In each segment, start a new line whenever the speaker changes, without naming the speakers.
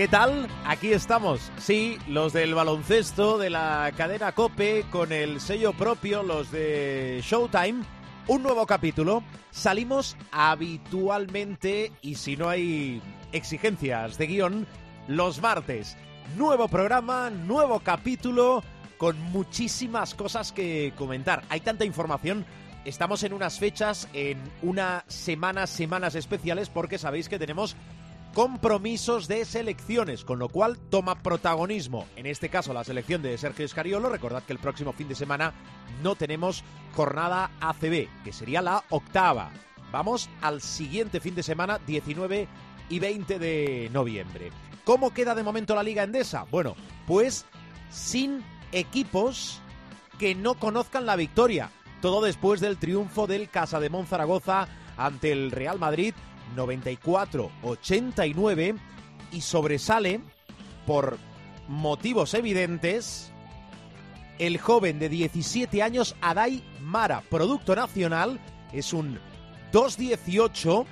¿Qué tal? Aquí estamos. Sí, los del baloncesto de la cadena Cope con el sello propio, los de Showtime. Un nuevo capítulo. Salimos habitualmente y si no hay exigencias de guion, los martes. Nuevo programa, nuevo capítulo con muchísimas cosas que comentar. Hay tanta información. Estamos en unas fechas, en unas semanas, semanas especiales porque sabéis que tenemos compromisos de selecciones, con lo cual toma protagonismo, en este caso la selección de Sergio Escariolo. Recordad que el próximo fin de semana no tenemos jornada ACB, que sería la octava. Vamos al siguiente fin de semana, 19 y 20 de noviembre. ¿Cómo queda de momento la Liga Endesa? Bueno, pues sin equipos que no conozcan la victoria. Todo después del triunfo del Casa de Zaragoza ante el Real Madrid 94-89 y sobresale por motivos evidentes el joven de 17 años Adai Mara, producto nacional, es un 218.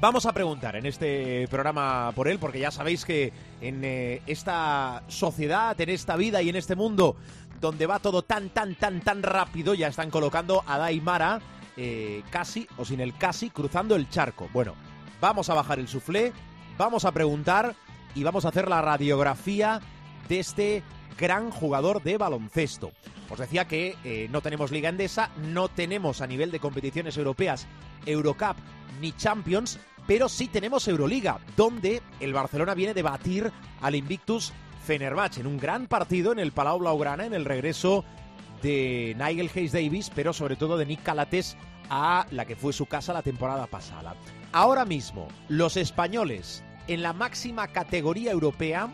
Vamos a preguntar en este programa por él, porque ya sabéis que en eh, esta sociedad, en esta vida y en este mundo donde va todo tan, tan, tan, tan rápido, ya están colocando a Adai Mara eh, casi o sin el casi cruzando el charco. Bueno, vamos a bajar el suflé, vamos a preguntar y vamos a hacer la radiografía de este gran jugador de baloncesto. Os decía que eh, no tenemos Liga Endesa, no tenemos a nivel de competiciones europeas Eurocup ni Champions, pero sí tenemos Euroliga, donde el Barcelona viene de batir al Invictus Fenerbahce en un gran partido en el Palau Blaugrana en el regreso de Nigel Hayes Davis, pero sobre todo de Nick Calates a la que fue su casa la temporada pasada. Ahora mismo, los españoles en la máxima categoría europea,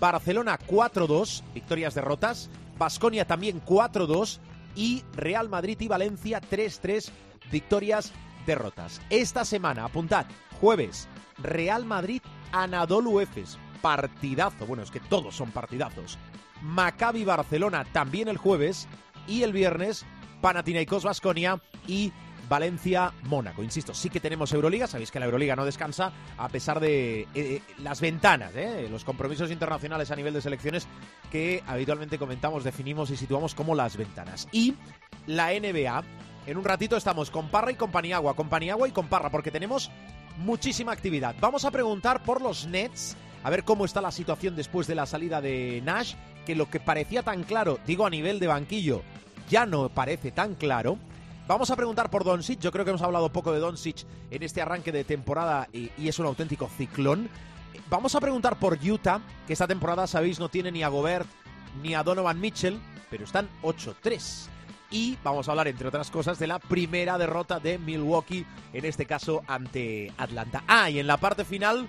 Barcelona 4-2, victorias derrotas, Basconia también 4-2 y Real Madrid y Valencia 3-3, victorias derrotas. Esta semana, apuntad, jueves, Real Madrid Anadolu Efes, partidazo, bueno, es que todos son partidazos. Maccabi Barcelona también el jueves y el viernes Panathinaikos Basconia y Valencia Mónaco. Insisto, sí que tenemos Euroliga, sabéis que la Euroliga no descansa a pesar de eh, las ventanas, eh, los compromisos internacionales a nivel de selecciones que habitualmente comentamos, definimos y situamos como las ventanas. Y la NBA, en un ratito estamos con Parra y con Paniagua, con Paniagua y con Parra, porque tenemos muchísima actividad. Vamos a preguntar por los Nets, a ver cómo está la situación después de la salida de Nash, que lo que parecía tan claro, digo a nivel de banquillo, ya no parece tan claro. Vamos a preguntar por Doncic. Yo creo que hemos hablado poco de Doncic en este arranque de temporada y, y, es un auténtico ciclón. Vamos a preguntar por Utah, que esta temporada, sabéis, no tiene ni a Gobert ni a Donovan Mitchell, pero están 8-3. Y vamos a hablar, entre otras cosas, de la primera derrota de Milwaukee, en este caso ante Atlanta. Ah, y en la parte final,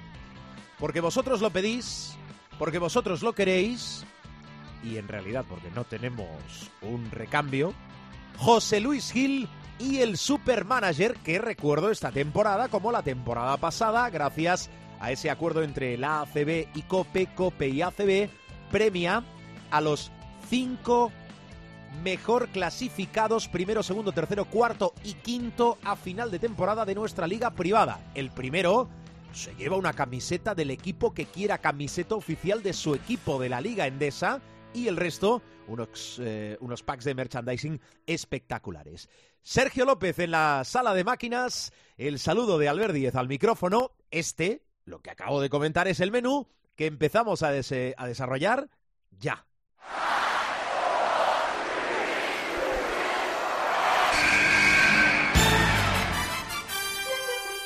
porque vosotros lo pedís, porque vosotros lo queréis, y en realidad porque no tenemos un recambio, José Luis Gil y el supermanager que recuerdo esta temporada como la temporada pasada, gracias a ese acuerdo entre la ACB y COPE, COPE y ACB, premia a los cinco mejor clasificados, primero, segundo, tercero, cuarto y quinto a final de temporada de nuestra liga privada. El primero se lleva una camiseta del equipo que quiera camiseta oficial de su equipo de la liga endesa y el resto unos, eh, unos packs de merchandising espectaculares. Sergio López en la sala de máquinas, el saludo de Albert Díez al micrófono. Este, lo que acabo de comentar, es el menú que empezamos a, des a desarrollar ya.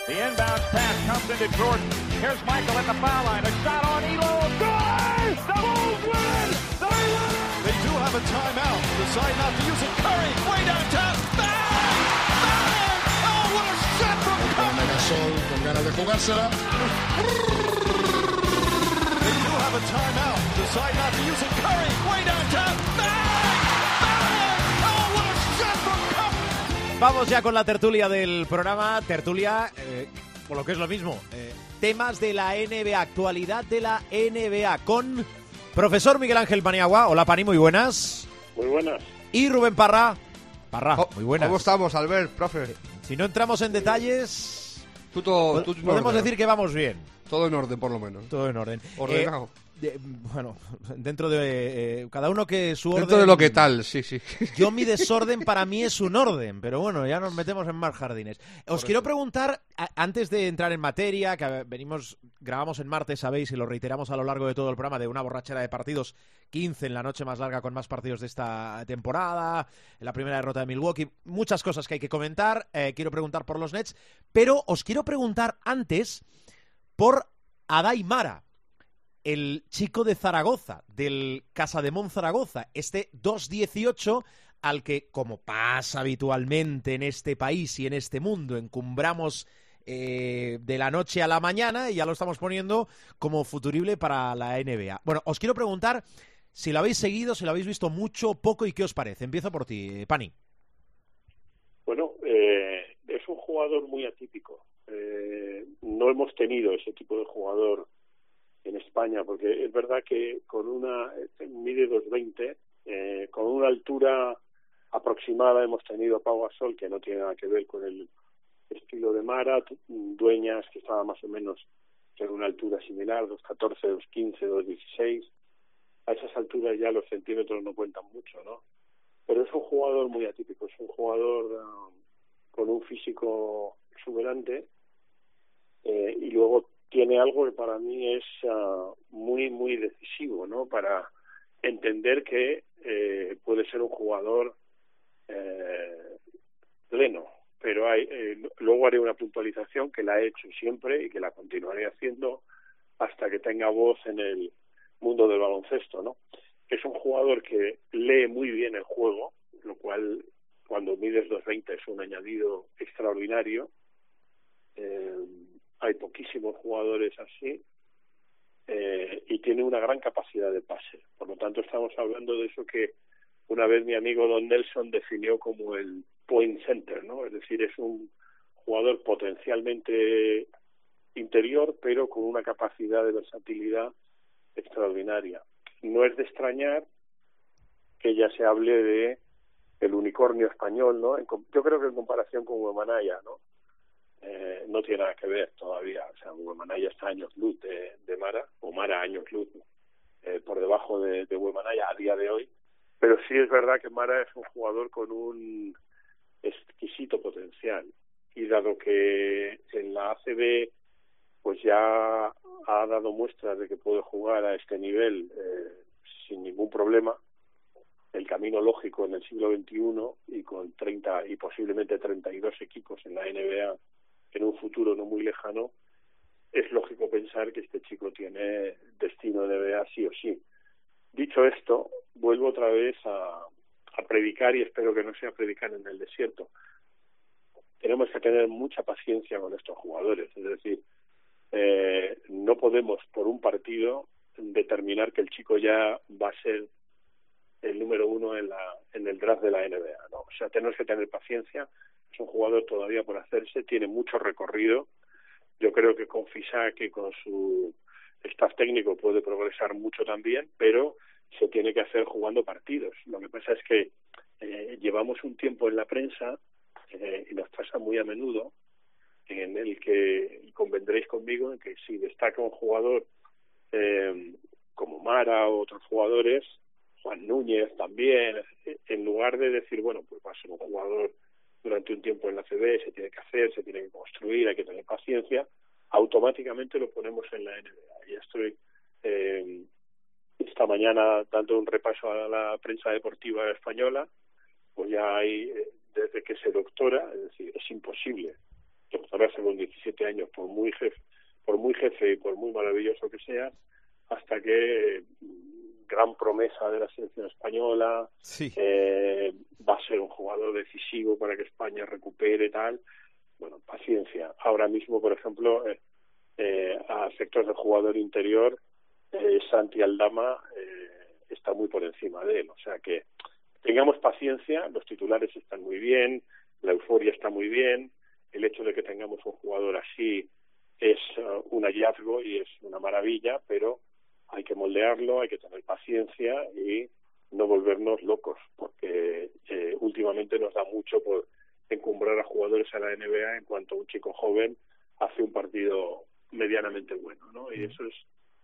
The inbound pass comes into Jordan. Here's Michael at the foul line. A shot on Elo. Good!
Have a timeout. Decide not to use it. Curry, way downtown. Bang! Bang! Oh, what a shot from Curry!
Gasol con ganas de jugársela.
They do have a timeout. Decide not to use it. Curry, way downtown. Bang! Bang! Oh, what a shot
Vamos ya con la tertulia del programa. Tertulia, eh, por lo que es lo mismo, eh, temas de la NBA, actualidad de la NBA, con profesor Miguel Ángel Paniagua. Hola, Pani, muy buenas.
Muy buenas.
Y Rubén Parra. Parra,
Oh,
muy buenas.
¿Cómo estamos, Albert, profe?
Si no entramos en detalles,
Tú todo, tú
podemos
orden.
decir que vamos bien.
Todo en orden, por lo menos.
Todo en orden.
Ordenado.
Eh, de- bueno, dentro de... eh, cada uno que su orden...
Dentro de lo que tal, sí, sí.
Yo mi desorden para mí es un orden, pero bueno, ya nos metemos en más jardines. Os quiero preguntar, a- antes de entrar en materia, que venimos, grabamos en martes, sabéis, y lo reiteramos a lo largo de todo el programa, de una borrachera de partidos, 15 en la noche más larga con más partidos de esta temporada, en la primera derrota de Milwaukee, muchas cosas que hay que comentar, eh, quiero preguntar por los Nets, pero os quiero preguntar antes por Adai Mara el chico de Zaragoza, del Casa de Mon Zaragoza, este 218 al que, como pasa habitualmente en este país y en este mundo, encumbramos eh, de la noche a la mañana y ya lo estamos poniendo como futurible para la NBA. Bueno, os quiero preguntar si lo habéis seguido, si lo habéis visto mucho, poco y qué os parece. Empiezo por ti, Pani.
Bueno, eh, es un jugador muy atípico. Eh, no hemos tenido ese tipo de jugador en España, porque es verdad que con una este, mide 220, eh, con una altura aproximada hemos tenido Pau Gasol, que no tiene nada que ver con el estilo de Mara, tu- Dueñas, que estaba más o menos en una altura similar, 214, 215, 216. A esas alturas ya los centímetros no cuentan mucho, ¿no? Pero es un jugador muy atípico, es un jugador ah, con un físico exuberante eh, y luego tiene algo que para mí es ah, muy, muy decisivo, ¿no? Para entender que eh, puede ser un jugador eh, pleno, pero hay, eh, luego haré una puntualización que la he hecho siempre y que la continuaré haciendo hasta que tenga voz en el mundo del baloncesto, ¿no? Es un jugador que lee muy bien el juego, lo cual cuando mides 220 es un añadido extraordinario. Eh, hay poquísimos jugadores así eh, y tiene una gran capacidad de pase. Por lo tanto, estamos hablando de eso que una vez mi amigo Don Nelson definió como el point center, ¿no? Es decir, es un jugador potencialmente interior, pero con una capacidad de versatilidad extraordinaria. No es de extrañar que ya se hable de el unicornio español, ¿no? Yo creo que en comparación con Huemanaya, ¿no? Eh, no tiene nada que ver todavía. O sea, Huemanaya está años luz de, de Mara, o Mara años luz eh, por debajo de, de Huemanaya a día de hoy. Pero sí es verdad que Mara es un jugador con un exquisito potencial. Y dado que en la ACB pues ya ha dado muestras de que puede jugar a este nivel eh, sin ningún problema, el camino lógico en el siglo XXI y con 30 y posiblemente 32 equipos en la NBA no muy lejano, es lógico pensar que este chico tiene destino de NBA sí o sí. Dicho esto, vuelvo otra vez a, a predicar y espero que no sea predicar en el desierto. Tenemos que tener mucha paciencia con estos jugadores, es decir, eh, no podemos por un partido determinar que el chico ya va a ser el número uno en la en el draft de la NBA no o sea tenemos que tener paciencia es un jugador todavía por hacerse tiene mucho recorrido. Yo creo que con Fisac y con su staff técnico puede progresar mucho también pero se tiene que hacer jugando partidos. Lo que pasa es que eh, llevamos un tiempo en la prensa eh, y nos pasa muy a menudo en el que convendréis conmigo en que si destaca un jugador eh, como Mara o otros jugadores, Juan Núñez también, en lugar de decir, bueno, pues va a ser un jugador durante un tiempo en la CB, se tiene que hacer, se tiene que construir, hay que tener paciencia, automáticamente lo ponemos en la NBA. Y estoy eh, esta mañana dando un repaso a la prensa deportiva española, pues ya hay, eh, desde que se doctora, es decir, es imposible doctorarse con 17 años, por muy jefe, por muy jefe y por muy maravilloso que sea, hasta que eh, gran promesa de la selección española,
Sí.
eh, va a ser un jugador decisivo para que España recupere tal. Bueno, paciencia. Ahora mismo, por ejemplo, eh, eh, a efectos de jugador interior, eh, Santi Aldama eh, está muy por encima de él. O sea que tengamos paciencia, los titulares están muy bien, la euforia está muy bien, el hecho de que tengamos un jugador así es uh, un hallazgo y es una maravilla, pero hay que moldearlo, hay que tener paciencia y no volvernos locos, porque eh, últimamente nos da mucho por encumbrar a jugadores a la NBA en cuanto un chico joven hace un partido medianamente bueno, ¿no? Y eso es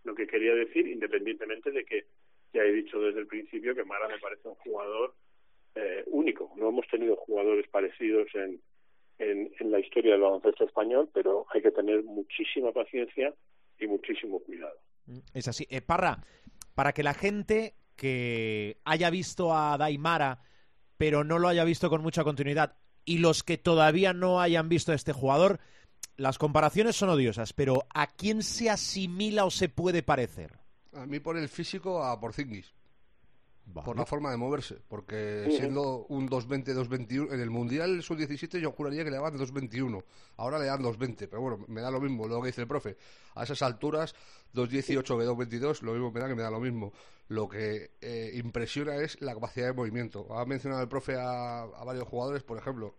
lo que quería decir, independientemente de que ya he dicho desde el principio que Mara me parece un jugador eh, único. No hemos tenido jugadores parecidos en, en, en la historia del baloncesto español, pero hay que tener muchísima paciencia y muchísimo cuidado.
Es así. Eh, Parra, para que la gente que haya visto a Daimara, pero no lo haya visto con mucha continuidad, y los que todavía no hayan visto a este jugador, las comparaciones son odiosas, pero ¿a quién se asimila o se puede parecer?
A mí por el físico a Porzingis.
Vale.
Por la forma de moverse, porque
Ujú.
siendo un 220, 221, en el Mundial sub-17 yo juraría que le daban 221, ahora le dan 220, pero bueno, me da lo mismo lo que dice el profe. A esas alturas, 218 que 222, lo mismo me da que me da lo mismo. Lo que eh, impresiona es la capacidad de movimiento. Ha mencionado el profe a, a varios jugadores, por ejemplo,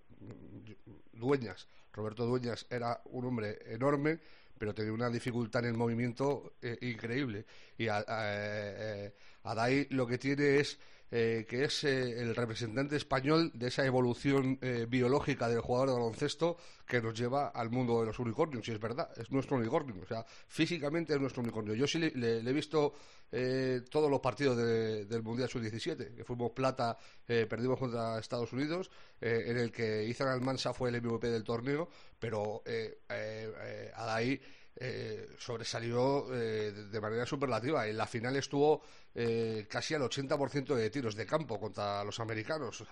Dueñas. Roberto Dueñas era un hombre enorme, pero tenía una dificultad en el movimiento eh, increíble. Y a, a, eh, Adai lo que tiene es eh, que es eh, el representante español de esa evolución eh, biológica del jugador de baloncesto que nos lleva al mundo de los unicornios, y es verdad, es nuestro unicornio, o sea, físicamente es nuestro unicornio. Yo sí le, he visto eh, todos los partidos de- del Mundial Sub-17, que fuimos plata, eh, perdimos contra Estados Unidos, en el que Ethan Almansa fue el MVP del torneo, pero Adai eh, sobresalió eh, de- manera superlativa. En la final estuvo eh, casi al 80% de tiros de campo contra los americanos.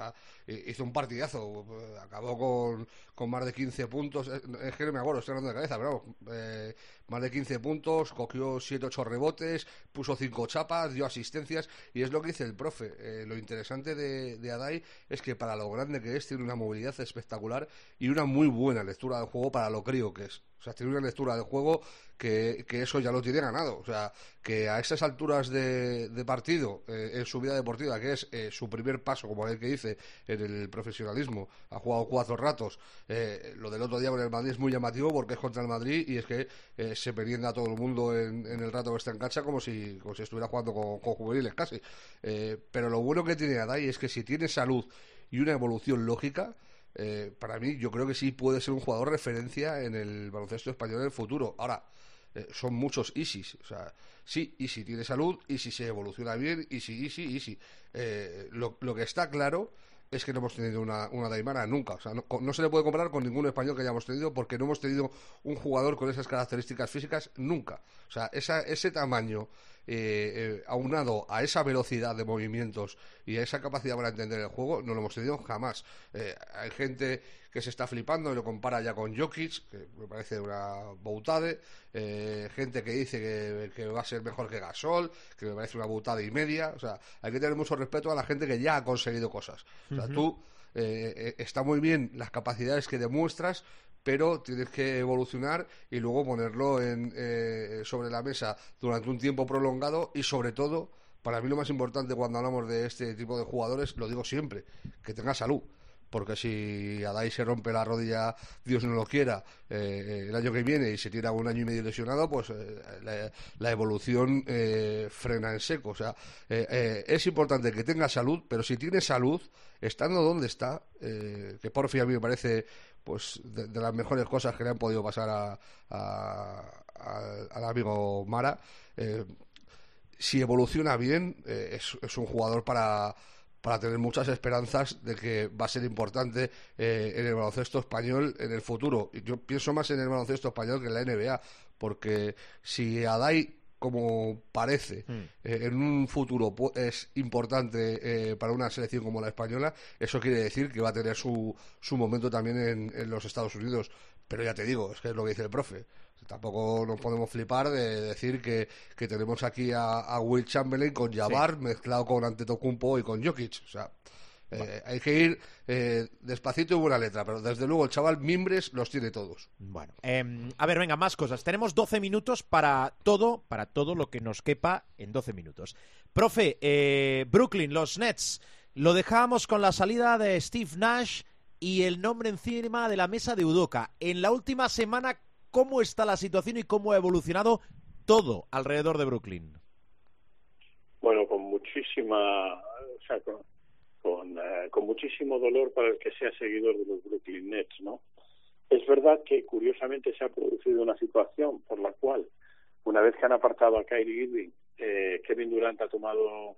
Hizo un partidazo. eh, Acabó con, con más de 15 puntos. Eh, Es que no me acuerdo, estoy hablando de cabeza, pero eh, más de 15 puntos, cogió 7-8 rebotes, puso 5 chapas, dio asistencias. Y es lo que dice el profe. Lo interesante de, de Adai es que para lo grande que es, tiene una movilidad espectacular y una muy buena lectura del juego para lo crío que es. O sea, tiene una lectura del juego que, que eso ya lo tiene ganado. O sea, que a esas alturas de, de partido, eh, en su vida deportiva, que es eh, su primer paso, como el que dice, en el profesionalismo, ha jugado cuatro ratos. Eh, lo del otro día con el Madrid es muy llamativo porque es contra el Madrid y es que eh, se merienda a todo el mundo en, en el rato que está en cancha como si, como si estuviera jugando con, con juveniles casi. Eh, pero lo bueno que tiene Adai es que si tiene salud y una evolución lógica, eh, para mí yo creo que sí puede ser un jugador referencia en el baloncesto español en el futuro. Ahora, eh, son muchos ISIS. O sea, sí, Easy tiene salud, Easy se evoluciona bien, Easy, Easy, Easy. Eh, lo, lo que está claro es que no hemos tenido una, una Daimara nunca. O sea, no, no se le puede comparar con ningún español que hayamos tenido porque no hemos tenido un jugador con esas características físicas nunca. O sea, esa, ese tamaño eh, eh, aunado a esa velocidad de movimientos y a esa capacidad para entender el juego, no lo hemos tenido jamás. Eh, hay gente que se está flipando y lo compara ya con Jokic, que me parece una boutade. Eh, gente que dice que, que va a ser mejor que Gasol, que me parece una boutada y media. O sea, hay que tener mucho respeto a la gente que ya ha conseguido cosas. O sea, tú eh, eh, está muy bien las capacidades que demuestras, pero tienes que evolucionar y luego ponerlo en, eh, sobre la mesa durante un tiempo prolongado y sobre todo, para mí lo más importante cuando hablamos de este tipo de jugadores, lo digo siempre, que tenga salud. Porque si Adai se rompe la rodilla, Dios no lo quiera, eh, el año que viene y se tira un año y medio lesionado, pues eh, la, la evolución eh, frena en seco. O sea, eh, eh, es importante que tenga salud, pero si tiene salud, estando donde está, que por fin a mí me parece pues de, las mejores cosas que le han podido pasar a, al amigo Mara, eh, si evoluciona bien, eh, es, un jugador para, para tener muchas esperanzas de que va a ser importante eh, en el baloncesto español en el futuro. Yo pienso más en el baloncesto español que en la NBA, porque si Adai, como parece, eh, en un futuro es importante eh, para una selección como la española, eso quiere decir que va a tener su, su momento también en, en los Estados Unidos. Pero ya te digo, es que es lo que dice el profe. Tampoco nos podemos flipar de decir que, que tenemos aquí a, a Will Chamberlain con Jabbar mezclado con Antetokounmpo y con Jokic. O sea, eh, hay que ir eh, despacito y buena letra, pero desde luego el chaval mimbres los tiene todos.
Bueno, em, a ver, venga, más cosas. Tenemos 12 minutos para todo, para todo lo que nos quepa en 12 minutos. Profe, eh, Brooklyn, los Nets, lo dejábamos con la salida de Steve Nash y el nombre encima de la mesa de Udoca. En la última semana, ¿cómo está la situación y cómo ha evolucionado todo alrededor de Brooklyn?
Bueno, con muchísima, o sea, con, con, eh, con muchísimo dolor para el que sea seguidor de los Brooklyn Nets, ¿no? Es verdad que curiosamente se ha producido una situación por la cual, una vez que han apartado a Kyrie Irving, eh, Kevin Durant ha tomado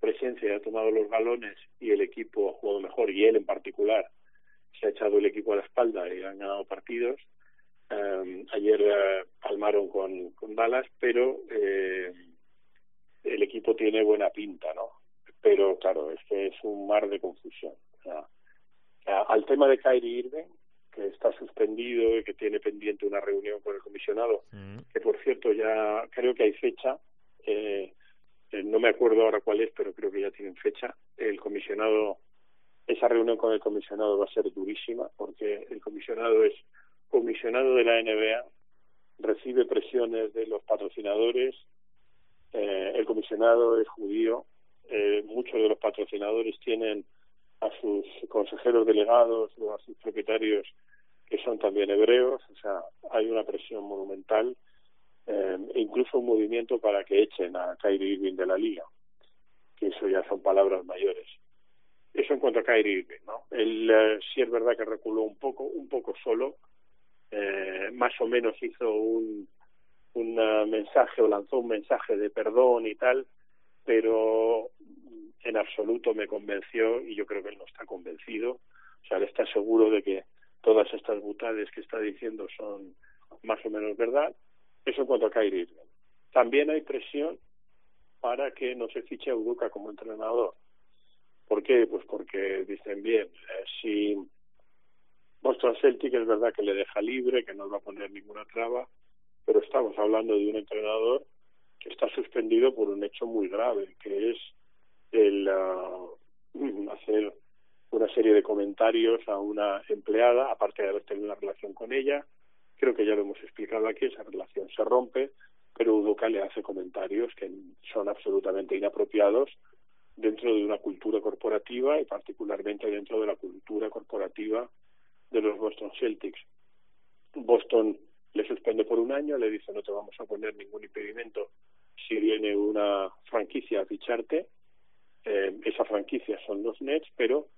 presencia y ha tomado los balones y el equipo ha jugado mejor y él en particular se ha echado el equipo a la espalda y han ganado partidos. Eh, ayer eh, palmaron con, con Dallas, pero eh, el equipo tiene buena pinta, ¿no? Pero claro, es que es un mar de confusión. O sea, al tema de Kyrie Irving, que está suspendido y que tiene pendiente una reunión con el comisionado, mm. que por cierto ya creo que hay fecha, eh, eh, no me acuerdo ahora cuál es, pero creo que ya tienen fecha. El comisionado, esa reunión con el comisionado va a ser durísima porque el comisionado es comisionado de la NBA, recibe presiones de los patrocinadores, eh, el comisionado es judío, eh, muchos de los patrocinadores tienen a sus consejeros delegados o a sus propietarios que son también hebreos, o sea, hay una presión monumental eh, e incluso un movimiento para que echen a Kyrie Irving de la liga, que eso ya son palabras mayores. Eso en cuanto a Kyrie Irving, ¿no? Él eh, sí es verdad que reculó un poco, un poco solo, eh, más o menos hizo un, un mensaje o lanzó un mensaje de perdón y tal, pero en absoluto me convenció y yo creo que él no está convencido. O sea, él está seguro de que todas estas butades que está diciendo son más o menos verdad. Eso en cuanto a Kyrie También hay presión para que no se fiche a Uduca como entrenador. ¿Por qué? Pues porque dicen bien, eh, si Boston Celtic es verdad que le deja libre, que no va a poner ninguna traba, pero estamos hablando de un entrenador que está suspendido por un hecho muy grave, que es el uh, hacer una serie de comentarios a una empleada, aparte de haber tenido una relación con ella. Creo que ya lo hemos explicado aquí, esa relación se rompe, pero Udoca le hace comentarios que son absolutamente inapropiados dentro de una cultura corporativa y particularmente dentro de la cultura corporativa de los Boston Celtics. Boston le suspende por un año, le dice no te vamos a poner ningún impedimento si viene una franquicia a ficharte, eh, esa franquicia son los Nets, pero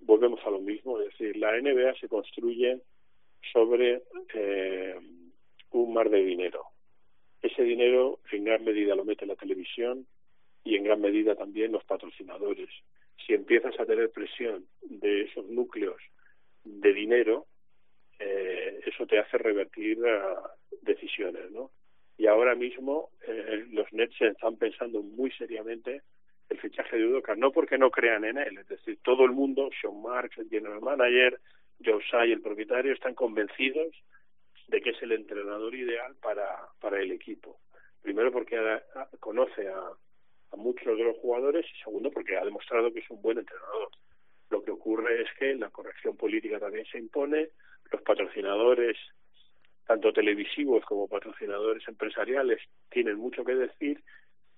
volvemos a lo mismo, es decir, la NBA se construye sobre eh, un mar de dinero. Ese dinero en gran medida lo mete la televisión y en gran medida también los patrocinadores. Si empiezas a tener presión de esos núcleos de dinero, eh, eso te hace revertir uh, decisiones, ¿no? Y ahora mismo eh, los Nets están pensando muy seriamente el fichaje de Udoka, no porque no crean en él, es decir, todo el mundo, Sean Marks, el general manager, Joe Tsai, el propietario, están convencidos de que es el entrenador ideal para, para el equipo. Primero porque conoce a, a muchos de los jugadores y segundo porque ha demostrado que es un buen entrenador. Lo que ocurre es que la corrección política también se impone, los patrocinadores, tanto televisivos como patrocinadores empresariales, tienen mucho que decir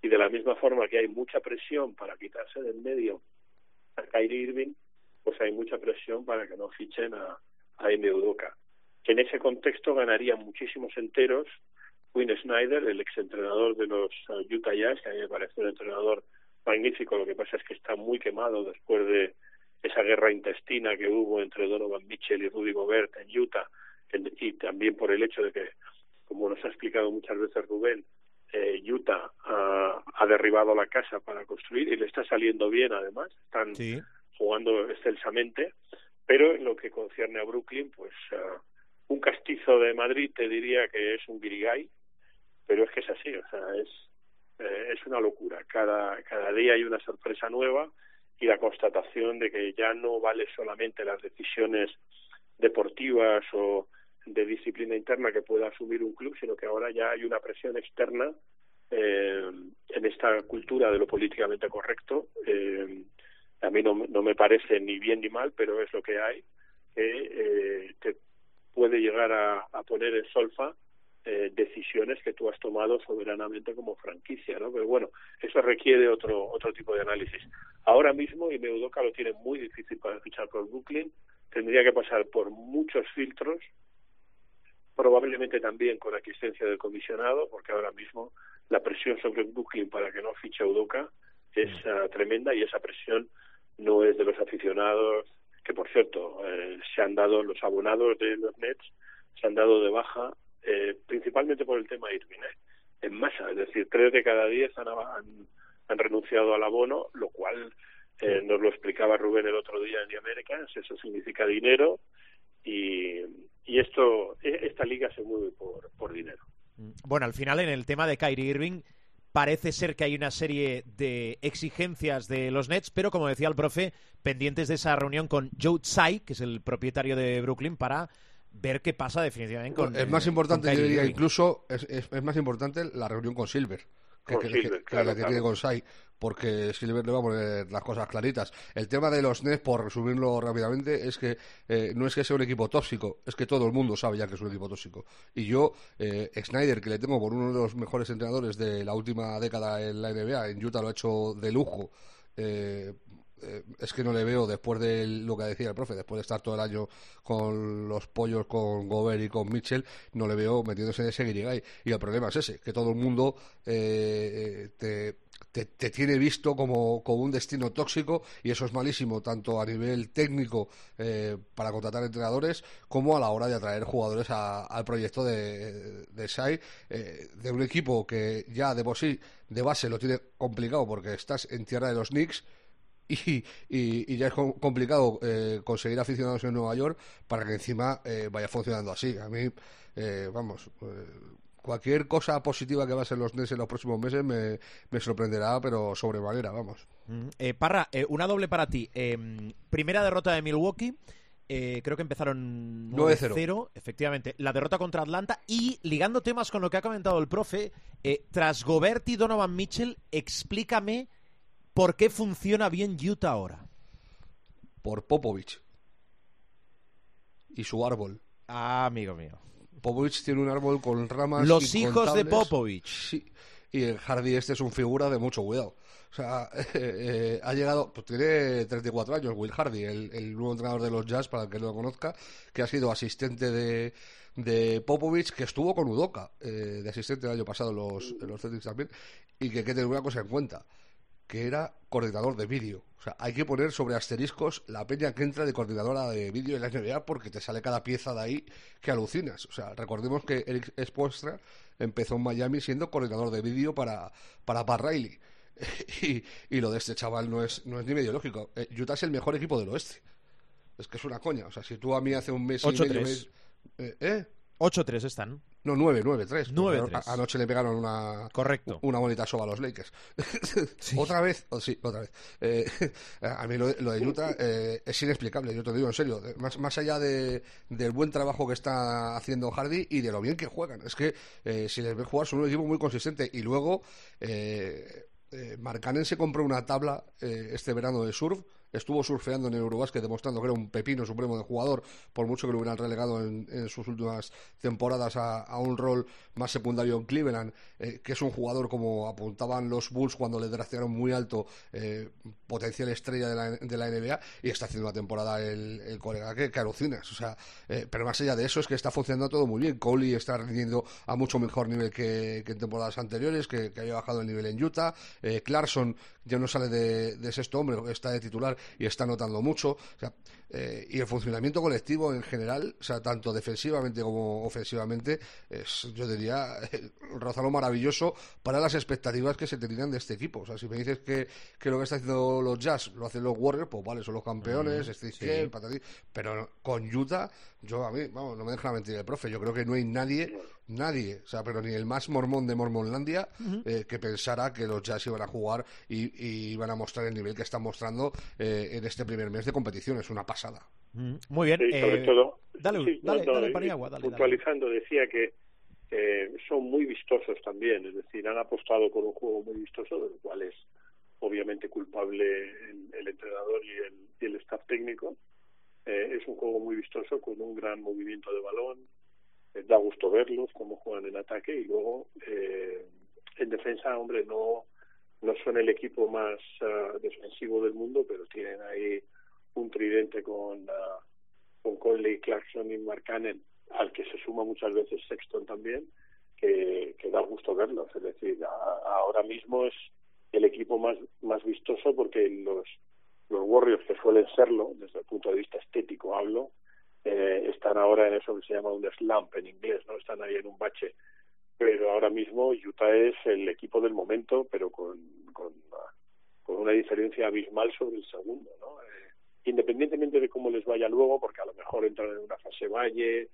y de la misma forma que hay mucha presión para quitarse del medio a Kyrie Irving, pues hay mucha presión para que no fichen a, a M. Udoka. Que en ese contexto ganaría muchísimos enteros Win Snyder, el exentrenador de los uh, Utah Jazz, que a mí me parece un entrenador magnífico, lo que pasa es que está muy quemado después de esa guerra intestina que hubo entre Donovan Mitchell y Rudy Gobert en Utah, y también por el hecho de que, como nos ha explicado muchas veces Rubén, eh, Utah ha, derribado la casa para construir y le está saliendo bien además, están jugando excelsamente, pero en lo que concierne a Brooklyn, pues uh, un castizo de Madrid te diría que es un virigay, pero es que es así, o sea, es, eh, es una locura, cada, cada día hay una sorpresa nueva y la constatación de que ya no vale solamente las decisiones deportivas o de disciplina interna que pueda asumir un club, sino que ahora ya hay una presión externa eh, en esta cultura de lo políticamente correcto. Eh, a mí no, no me parece ni bien ni mal, pero es lo que hay, que eh, te puede llegar a, poner en solfa eh, decisiones que tú has tomado soberanamente como franquicia, ¿no? Pero bueno, eso requiere otro otro tipo de análisis. Ahora mismo, y Meudoka lo tiene muy difícil para fichar por Brooklyn, tendría que pasar por muchos filtros, probablemente también con asistencia del comisionado, porque ahora mismo la presión sobre Brooklyn para que no fiche Udoca es uh, tremenda y esa presión no es de los aficionados, que por cierto eh, se han dado los abonados de los Nets, se han dado de baja eh, principalmente por el tema Irving, ¿eh? en masa, es decir, tres de cada diez han, han, han renunciado al abono, lo cual eh, nos lo explicaba Rubén el otro día en The Americans, eso significa dinero y, y esto, e, esta liga se mueve por, por dinero.
Bueno, al final en el tema de Kyrie Irving parece ser que hay una serie de exigencias de los Nets, pero como decía el profe, pendientes de esa reunión con Joe Tsai, que es el propietario de Brooklyn, para ver qué pasa definitivamente con
Es más importante, yo diría, incluso, es, es, es, más importante la reunión con Silver. Que,
con
que,
Silver,
que,
claro,
la que
claro.
tiene con Sai, porque Silver le va a poner las cosas claritas. El tema de los Nets, por resumirlo rápidamente, es que eh, no es que sea un equipo tóxico, es que todo el mundo sabe ya que es un equipo tóxico. Y yo, eh, Snyder, que le tengo por uno de los mejores entrenadores de la última década en la NBA, en Utah lo ha hecho de lujo. Eh, es que no le veo después de lo que decía el profe, después de estar todo el año con los pollos, con Gobert y con Mitchell, no le veo metiéndose en ese guirigay. Y el problema es ese, que todo el mundo eh, te, te, tiene visto como, como, un destino tóxico y eso es malísimo tanto a nivel técnico eh, para contratar entrenadores como a la hora de atraer jugadores a, al proyecto de, de SAI, eh, de un equipo que ya de por sí, de base, lo tiene complicado porque estás en tierra de los Knicks y, y, ya es complicado eh, conseguir aficionados en Nueva York para que encima eh, vaya funcionando así. A mí, eh, vamos, cualquier cosa positiva que va a ser los Nets en los próximos meses me, me sorprenderá, pero sobremanera, vamos.
Mm, Parra, una doble para ti. Em, primera derrota de Milwaukee. Eh, creo que empezaron 9-0, efectivamente. La derrota contra Atlanta y ligando temas con lo que ha comentado el profe, eh, tras Gobert y Donovan Mitchell, explícame ¿Por qué funciona bien Utah ahora?
Por Popovich. Y su árbol.
Ah, amigo mío.
Popovich tiene un árbol con ramas.
Los hijos de Popovich.
Sí. Y el Hardy este es un figura de mucho cuidado. O sea, eh, eh, ha llegado, pues tiene 34 años, Will Hardy, el, el, nuevo entrenador de los Jazz, para el que no lo conozca, que ha sido asistente de, de Popovich, que estuvo con Udoka, eh, de asistente el año pasado en los, en los Celtics también, y que hay que tener una cosa en cuenta que era coordinador de vídeo. O sea, hay que poner sobre asteriscos la peña que entra de coordinadora de vídeo en la NBA porque te sale cada pieza de ahí que alucinas. O sea, recordemos que Eric Spoelstra empezó en Miami siendo coordinador de vídeo para, para Pat Riley. y, y, lo de este chaval no es, no es ni medio lógico. Eh, Utah es el mejor equipo del oeste. Es que es una coña. O sea, si tú a mí hace un mes y medio... Mes,
eh, ¿eh? 8-3 están.
No, 9, 9, 3.
9, 3.
Anoche le pegaron una,
Correcto.
una bonita soba a los Lakers. sí. ¿Otra vez? Oh, sí, otra vez. Eh, a mí lo, lo de Utah eh, es inexplicable, yo te digo en serio. Más, más allá de, del buen trabajo que está haciendo Hardy y de lo bien que juegan. Es que eh, si les ves jugar son un equipo muy consistente. Y luego, eh, Marcanen se compró una tabla este verano de surf estuvo surfeando en el Eurobasket demostrando que era un pepino supremo de jugador, por mucho que lo hubieran relegado en, en sus últimas temporadas a, un rol más secundario en Cleveland, eh, que es un jugador como apuntaban los Bulls cuando le draftearon muy alto, eh, potencial estrella de la, de la, NBA, y está haciendo una temporada el, el colega que, que. O sea, eh, pero más allá de eso es que está funcionando todo muy bien. Coley está rindiendo a mucho mejor nivel que, en temporadas anteriores, que, que, haya bajado el nivel en Utah. Eh, Clarkson ya no sale de, de sexto hombre, está de titular y está notando mucho. Eh, y el funcionamiento colectivo en general, o sea, tanto defensivamente como ofensivamente, es, yo diría, rozalo maravilloso para las expectativas que se tenían de este equipo. O sea, si me dices que, que lo que está haciendo los Jazz lo hacen los Warriors, pues vale, son los campeones, mm, este sí. pero con Utah, yo a mí, vamos, no me deja mentir el profe, yo creo que no hay nadie, nadie, o sea, pero ni el más mormón de Mormonlandia, uh -huh. eh, que pensara que los Jazz iban a jugar y, y, iban a mostrar el nivel que están mostrando eh, en este primer mes de competición. Es una pasada.
Mm, muy bien.
Sí, sobre
eh,
todo,
dale,
sí,
dale,
no, no,
dale, Paniagua, dale,
puntualizando, decía que eh, son muy vistosos también, es decir, han apostado con un juego muy vistoso, del cual es obviamente culpable el, el entrenador y el, y el staff técnico. Eh, es un juego muy vistoso con un gran movimiento de balón, eh, da gusto verlos cómo juegan en ataque y luego eh, en defensa, hombre, no no son el equipo más uh, defensivo del mundo, pero tienen ahí un tridente con uh, Conley, Clarkson y Markkanen, al que se suma muchas veces Sexton también, que, da gusto verlos. Es decir, ahora mismo es el equipo más, más vistoso porque los, los Warriors, que suelen serlo, desde el punto de vista estético hablo, eh, están ahora en eso que se llama un slump en inglés, no están ahí en un bache. Pero ahora mismo Utah es el equipo del momento, pero con, con, con una diferencia abismal sobre el segundo, ¿no? Independientemente de cómo les vaya luego, porque a lo mejor entran en una fase valle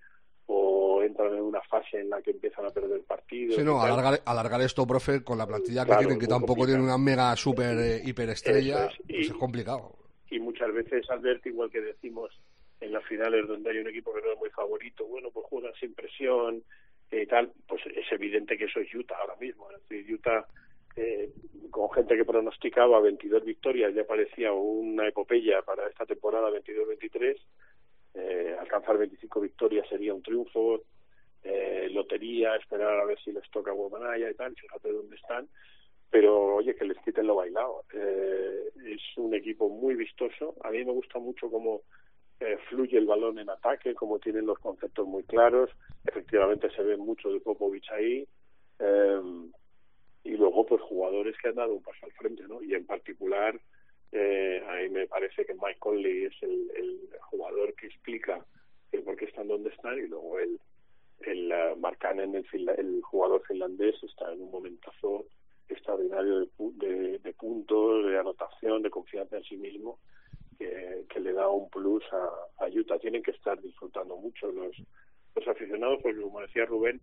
o entran en una fase en la que empiezan a perder partidos.
Sí, no, alargar, alargar, esto, profe, con la plantilla que tienen, que tampoco tienen una mega super eh, hiperestrella, es. Pues es complicado.
Y muchas veces, Albert, igual que decimos en las finales donde hay un equipo que no es muy favorito, bueno, pues juegan sin presión y tal, pues es evidente que eso es Utah ahora mismo. Es decir, Utah eh, con gente que pronosticaba 22 victorias ya parecía una epopeya para esta temporada 22-23 eh, alcanzar 25 victorias sería un triunfo, eh, lotería, esperar a ver si les toca Guamanaya y tal, fíjate dónde están, pero oye, que les quiten lo bailado. Eh, es un equipo muy vistoso, a mí me gusta mucho cómo eh, fluye el balón en ataque, cómo tienen los conceptos muy claros, efectivamente se ve mucho de Popovich ahí, eh, y luego pues jugadores que han dado un paso al frente, ¿no? Y en particular eh, me parece que Mike Conley es el, el jugador que explica el por qué están donde están y luego el, el uh, Markkanen, el, el jugador finlandés, está en un momentazo extraordinario de, de, de puntos, de anotación, de confianza en sí mismo, que, que le da un plus a, a Utah. Tienen que estar disfrutando mucho los, los aficionados, porque como decía Rubén,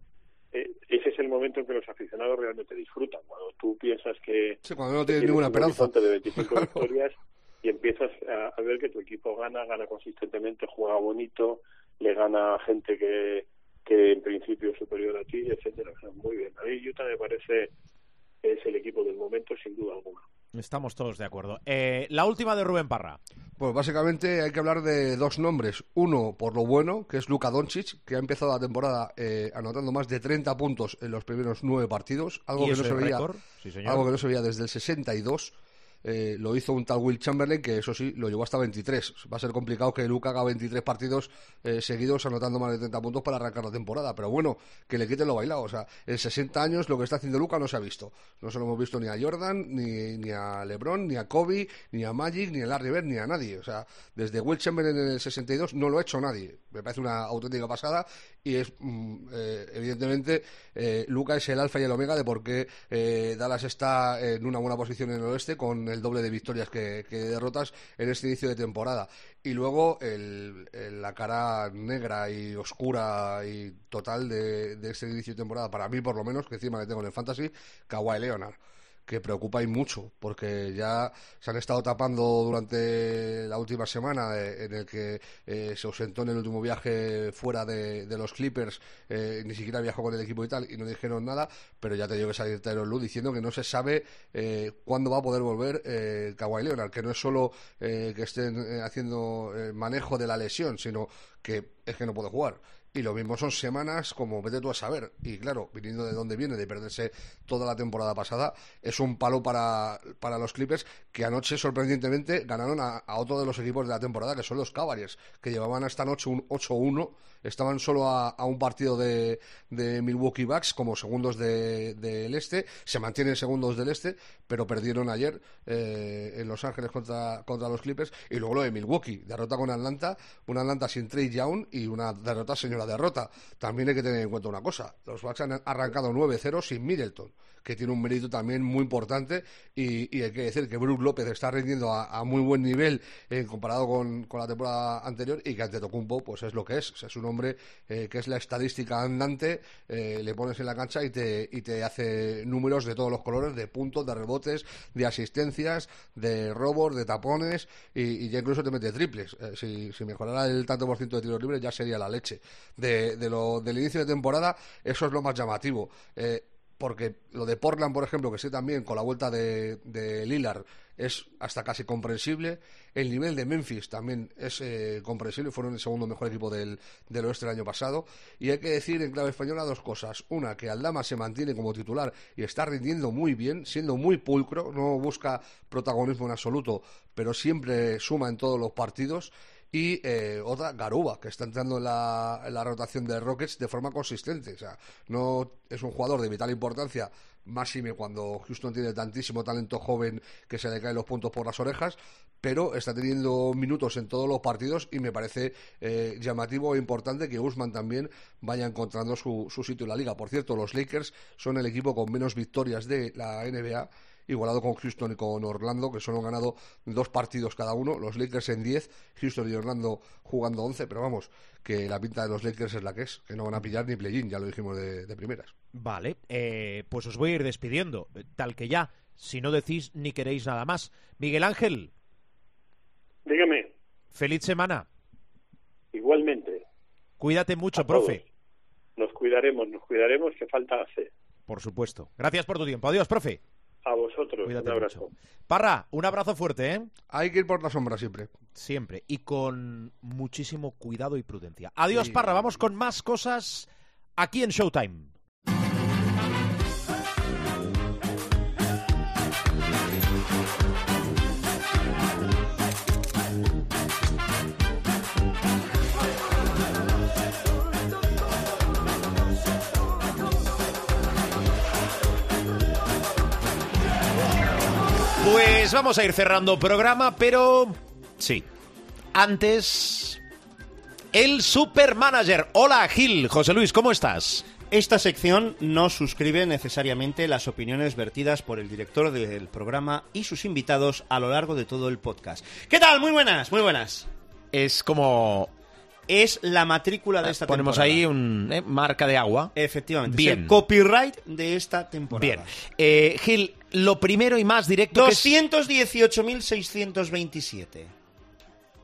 eh, ese es el momento en que los aficionados realmente disfrutan. Cuando tú piensas que.
Sí, cuando no tienes ninguna esperanza.
de 25 victorias y empiezas a, a, ver que tu equipo gana, gana consistentemente, juega bonito, le gana a gente que, que en principio es superior a ti, etcétera. O sea, muy bien. A mí Utah me parece es el equipo del momento, sin duda alguna.
Estamos todos de acuerdo. Eh, la última de Rubén Parra.
Pues básicamente hay que hablar de dos nombres. Uno, por lo bueno, que es Luka Doncic, que ha empezado la temporada eh, anotando más de 30 puntos en los primeros nueve partidos, algo, que no, se veía,
sí,
algo que no se veía desde el 62. Eh, lo hizo un tal Will Chamberlain que eso sí lo llevó hasta 23. Va a ser complicado que Luca haga 23 partidos eh, seguidos anotando más de 30 puntos para arrancar la temporada, pero bueno, que le quiten lo bailado. O sea, en 60 años lo que está haciendo Luca no se ha visto. No se lo hemos visto ni a Jordan, ni, ni a LeBron, ni a Kobe, ni a Magic, ni a Larry Bird, ni a nadie. O sea, desde Will Chamberlain en el 62 no lo ha hecho nadie. Me parece una auténtica pasada y es mm, eh, evidentemente eh, Luca es el alfa y el omega de por qué eh, Dallas está en una buena posición en el oeste con el doble de victorias que, derrotas en este inicio de temporada. Y luego el, el, la cara negra y oscura y total de, de este inicio de temporada para mí por lo menos que encima le tengo en el fantasy Kawhi Leonard que preocupa y mucho, porque ya se han estado tapando durante la última semana eh, en el que eh, se ausentó en el último viaje fuera de, los Clippers, eh, ni siquiera viajó con el equipo y tal, y no dijeron nada, pero ya te digo que salir Tyron Lue diciendo que no se sabe eh, cuándo va a poder volver Kawhi Leonard, que no es solo que estén haciendo manejo de la lesión, sino que es que no puede jugar y lo mismo son semanas como vete tú a saber. Y claro viniendo de donde viene de perderse toda la temporada pasada es un palo para, para los Clippers que anoche sorprendentemente ganaron a, otro de los equipos de la temporada que son los Cavaliers que llevaban esta noche un 8-1 estaban solo a, un partido de, Milwaukee Bucks como segundos del de, de este se mantienen segundos del este pero perdieron ayer eh, en Los Ángeles contra, contra los Clippers y luego lo de Milwaukee derrota con Atlanta una Atlanta sin Trey Young y una derrota señora derrota. También hay que tener en cuenta una cosa. Los Bucks han arrancado 9-0 sin Middleton, que tiene un mérito también muy importante y, y hay que decir que Brook López está rindiendo a, muy buen nivel eh, comparado con, con, la temporada anterior y que Antetokounmpo pues es lo que es. es un hombre eh, que es la estadística andante, eh, le pones en la cancha y te, y te hace números de todos los colores, de puntos, de rebotes, de asistencias, de robos, de tapones y, y ya incluso te mete triples. Eh, si, si mejorara el tanto por ciento de tiros libres ya sería la leche de, de lo, del inicio de temporada, eso es lo más llamativo. Eh, porque lo de Portland, por ejemplo, que sé también con la vuelta de, de Lillard es hasta casi comprensible. El nivel de Memphis también es eh, comprensible, fueron el segundo mejor equipo del, del, oeste el año pasado. Y hay que decir en clave española dos cosas. Una, que Aldama se mantiene como titular y está rindiendo muy bien, siendo muy pulcro, no busca protagonismo en absoluto, pero siempre suma en todos los partidos y eh, otra, Garuba, que está entrando en la, la rotación de Rockets de forma consistente. O sea, no es un jugador de vital importancia, máxime cuando Houston tiene tantísimo talento joven que se le caen los puntos por las orejas, pero está teniendo minutos en todos los partidos y me parece eh, llamativo e importante que Usman también vaya encontrando su, su sitio en la liga. Por cierto, los Lakers son el equipo con menos victorias de la NBA igualado con Houston y con Orlando, que solo han ganado dos partidos cada uno, los Lakers en 10, Houston y Orlando jugando 11, pero vamos, que la pinta de los Lakers es la que es, que no van a pillar ni play-in, ya lo dijimos de, primeras.
Vale, eh, pues os voy a ir despidiendo, tal que ya, si no decís ni queréis nada más. Miguel Ángel.
Dígame.
Feliz semana.
Igualmente.
Cuídate mucho, profe.
Nos cuidaremos, nos cuidaremos, que falta hacer.
Por supuesto. Gracias por tu tiempo. Adiós, profe.
A vosotros, un abrazo.
Parra, un abrazo fuerte, ¿eh?
Hay que ir por la sombra siempre.
Siempre. Y con muchísimo cuidado y prudencia. Adiós, Parra. Vamos con más cosas aquí en Showtime. Pues vamos a ir cerrando programa, pero sí. Antes, el Supermanager. Hola, Gil. José Luis, ¿cómo estás?
Esta sección no suscribe necesariamente las opiniones vertidas por el director del programa y sus invitados a lo largo de todo el podcast. ¿Qué tal? Muy buenas, muy buenas.
Es como
es la matrícula de esta
Ponemos
temporada.
ahí un eh, marca de agua.
Efectivamente.
Bien.
Es el copyright de esta temporada.
Bien. Eh, Gil, lo primero y más directo que es-
218.627.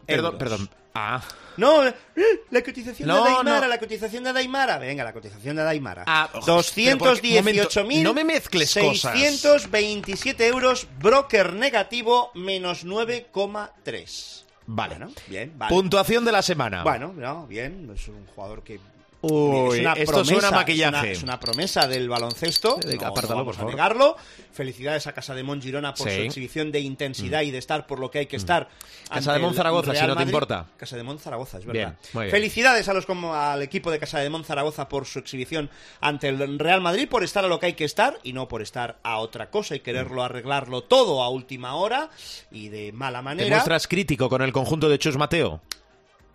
Perdón, perdón. Ah.
No, eh, la cotización
No,
de Daimara,
no.
la cotización de Daimara. Venga, la cotización de Daimara.
Ah, pero porque- momento,
218.000.
no me mezcles cosas.
627 euros, broker negativo, menos 9,3.
Vale.
Bueno, bien, vale.
Puntuación de la semana.
Bueno, no, bien, es un jugador que
Uy,
es una
esto
promesa,
suena a
Es
maquillaje.
una, es una promesa del baloncesto.
Sí,
no, vamos
por
a
favor.
negarlo. Felicidades a Casa de Mon Girona por
Sí. Mm.
su exhibición de intensidad y de estar por lo que hay que estar.
Casa de Mon
el
Zaragoza, si no te importa.
Casa de Mon Zaragoza, es verdad.
bien.
Felicidades a los como al equipo de Casa de Mon Zaragoza por su exhibición ante el Real Madrid, por estar a lo que hay que estar y no por estar a otra cosa y quererlo arreglarlo todo a última hora y de mala
¿Te
manera.
muestras crítico con el conjunto de Chus Mateo?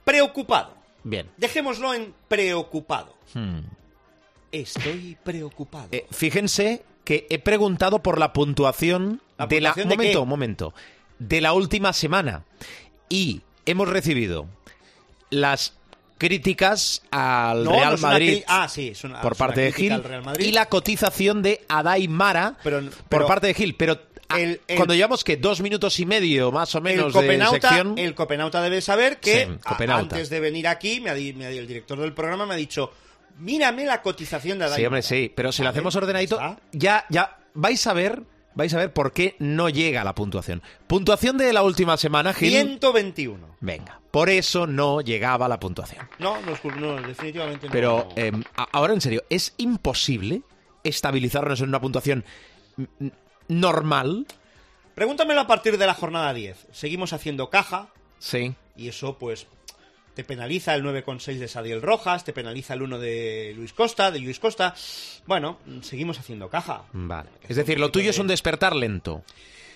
Preocupado.
Bien.
Dejémoslo en preocupado.
Hmm.
Estoy preocupado.
Eh, fíjense que he preguntado por la puntuación,
¿La
de la
de
momento,
qué?
momento, de la última semana y hemos recibido las críticas al
No,
Real
no
Madrid
ah, sí, una-
por parte de Gil
al Real Madrid.
y la cotización de Adai Mara
Pero-
por parte de Gil, pero
El- el-
cuando llevamos que dos minutos y medio más o
el
menos de
copenauta,
sección,
el copenauta debe saber que
Sí,
a- antes de venir aquí, me ha di- me ha di- el director del programa me ha dicho, mírame la cotización de Adai
Sí, hombre,
Mara".
sí, pero si lo
Vale,
hacemos ordenadito,
ya está.
ya, ya vais a ver, vais a ver por qué no llega la puntuación. Puntuación de la última semana, Gil.
121.
Venga, por eso no llegaba la puntuación.
No, no, no, definitivamente no.
Pero eh, a- ahora en serio, ¿es imposible estabilizarnos en una puntuación normal?
Pregúntamelo a partir de la jornada 10. Seguimos haciendo caja
Sí.
y eso pues te penaliza el 9,6 de Sadiel Rojas, te penaliza el 1 de Luis Costa, de Luis Costa. Bueno, seguimos haciendo caja.
Vale. Es decir, lo tuyo es
de-
un despertar lento.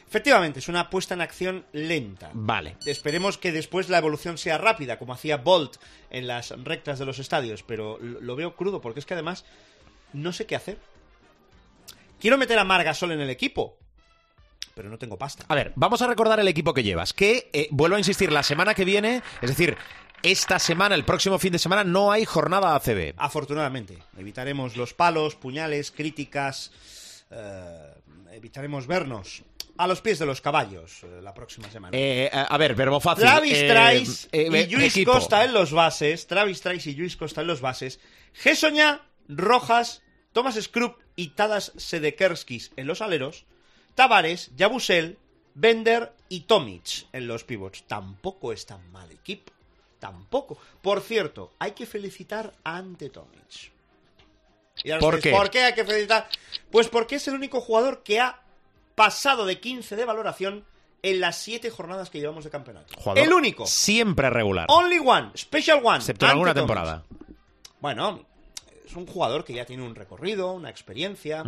Efectivamente, es una puesta en acción lenta.
Vale.
Esperemos que después la evolución sea rápida, como hacía Bolt en las rectas de los estadios, pero lo veo crudo porque es que además no sé qué hacer. Quiero meter a Margasol en el equipo, pero no tengo pasta.
A ver, vamos a recordar el equipo que llevas. Que, eh, vuelvo a insistir, la semana que viene, es decir, esta semana, el próximo fin de semana, no hay jornada ACB.
Afortunadamente, evitaremos los palos, puñales, críticas, eh, evitaremos vernos a los pies de los caballos eh, la próxima semana.
A ver, verbo fácil.
Travis Trice y Luis. Costa en los bases. Travis Trice y Luis Costa en los bases. Gesoña, Rojas, Thomas Skrupp y Tadas Sedekerskis en los aleros. Tavares, Yabusel, Bender y Tomic en los pivots. Tampoco es tan mal equipo. Tampoco. Por cierto, hay que felicitar Ante Tomic. Y
¿Por qué?
¿Por qué hay que felicitar? Pues porque es el único jugador que ha pasado de 15 de valoración en las siete jornadas que llevamos de campeonato.
Jugador
el único.
Siempre regular.
Only one. Special one.
Excepto en alguna temporada.
Bueno, es un jugador que ya tiene un recorrido, una experiencia.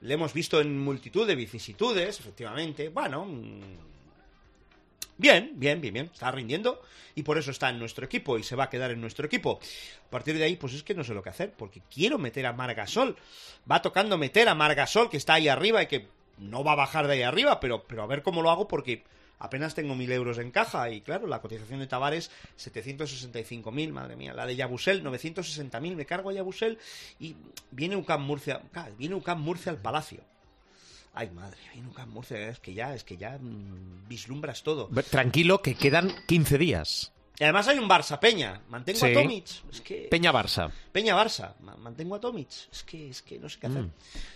Le hemos visto en multitud de vicisitudes, efectivamente. Bueno, mm, bien, bien, bien, bien. Está rindiendo y por eso está en nuestro equipo y se va a quedar en nuestro equipo. A partir de ahí, pues es que no sé lo que hacer, porque quiero meter a Margasol. Va tocando meter a Margasol, que está ahí arriba y que no va a bajar de ahí arriba, pero, pero a ver cómo lo hago, porque apenas tengo mil euros en caja y claro, la cotización de Tavares 765.000, madre mía, la de Yabusel 960.000, me cargo a Yabusel y viene UCAM Murcia, viene UCAM Murcia al Palacio. Ay, madre, viene UCAM Murcia, es que ya, es que ya mm, vislumbras todo.
Tranquilo, que quedan 15 días.
Y además hay un Barça Peña, mantengo
Sí.
a Tomic, es que
Peña Barça.
Peña Barça, ma- mantengo a Tomic, es que es que no sé qué hacer.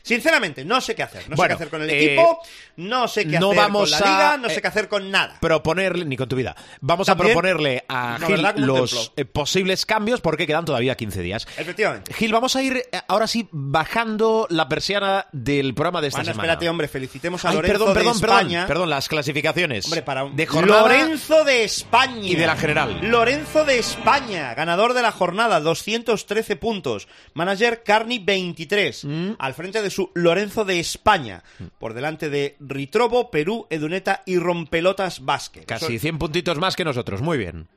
Sinceramente, no sé qué hacer, no sé
Mm. Bueno,
qué hacer con el
eh,
equipo, no sé qué
no
hacer
vamos
con la
a,
liga, no
eh,
sé qué hacer con nada.
Proponerle, ni con tu vida. Vamos
También,
a proponerle a Gil los eh, posibles cambios porque quedan todavía 15 días.
Efectivamente.
Gil, vamos a ir eh, ahora sí bajando la persiana del programa de esta
Bueno,
semana.
espérate, hombre, felicitemos a
Ay,
Lorenzo
perdón, perdón,
de
perdón,
España.
perdón, las clasificaciones.
Hombre, para un...
de jornada
Lorenzo de España.
y de la general.
Lorenzo de España, ganador de la jornada, 213 puntos. Manager Carni, 23.
Mm.
Al frente de su Lorenzo de España. Por delante de Ritrobo, Perú, Eduneta y Rompelotas Vázquez.
Casi
Eso-
100 puntitos más que nosotros. Muy bien.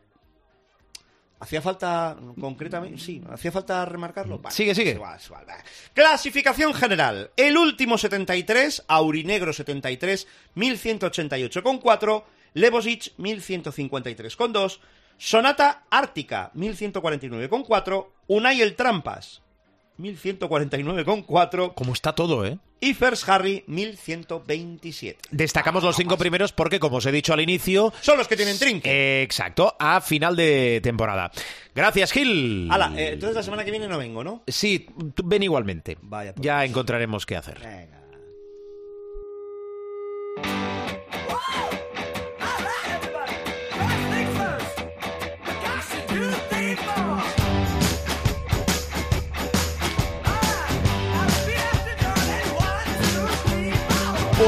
¿Hacía falta, concretamente, sí, hacía falta remarcarlo? Vale,
Sigue, sigue.
es igual, es igual, vale. Clasificación general. El último 73, Aurinegro 73, 1188 con 4, Lebosic 1153 con 2, Sonata Ártica 1149 con 4, Unai el Trampas 1149 con 4
Como está todo, ¿eh?
y First Harry 1127.
Destacamos los cinco primeros porque, como os he dicho al inicio,
Son los que tienen trinque.
eh, exacto, a final de temporada. Gracias, Gil.
Hala, eh, entonces la semana que viene no vengo, ¿no?
Sí, ven igualmente.
Vaya por
ya encontraremos qué hacer.
Venga.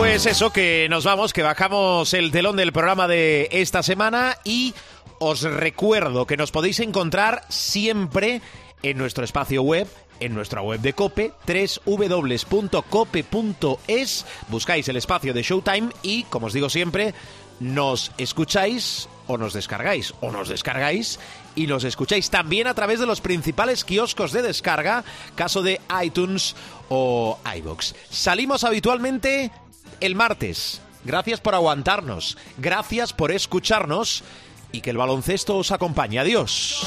Pues eso, que nos vamos, que bajamos el telón del programa de esta semana y os recuerdo que nos podéis encontrar siempre en nuestro espacio web, en nuestra web de Cope, www.cope.es, buscáis el espacio de Showtime y, como os digo siempre, nos escucháis o nos descargáis o nos descargáis y nos escucháis también a través de los principales kioscos de descarga, caso de iTunes o iBox. Salimos habitualmente el martes. Gracias por aguantarnos, gracias por escucharnos y que el baloncesto os acompañe. Adiós.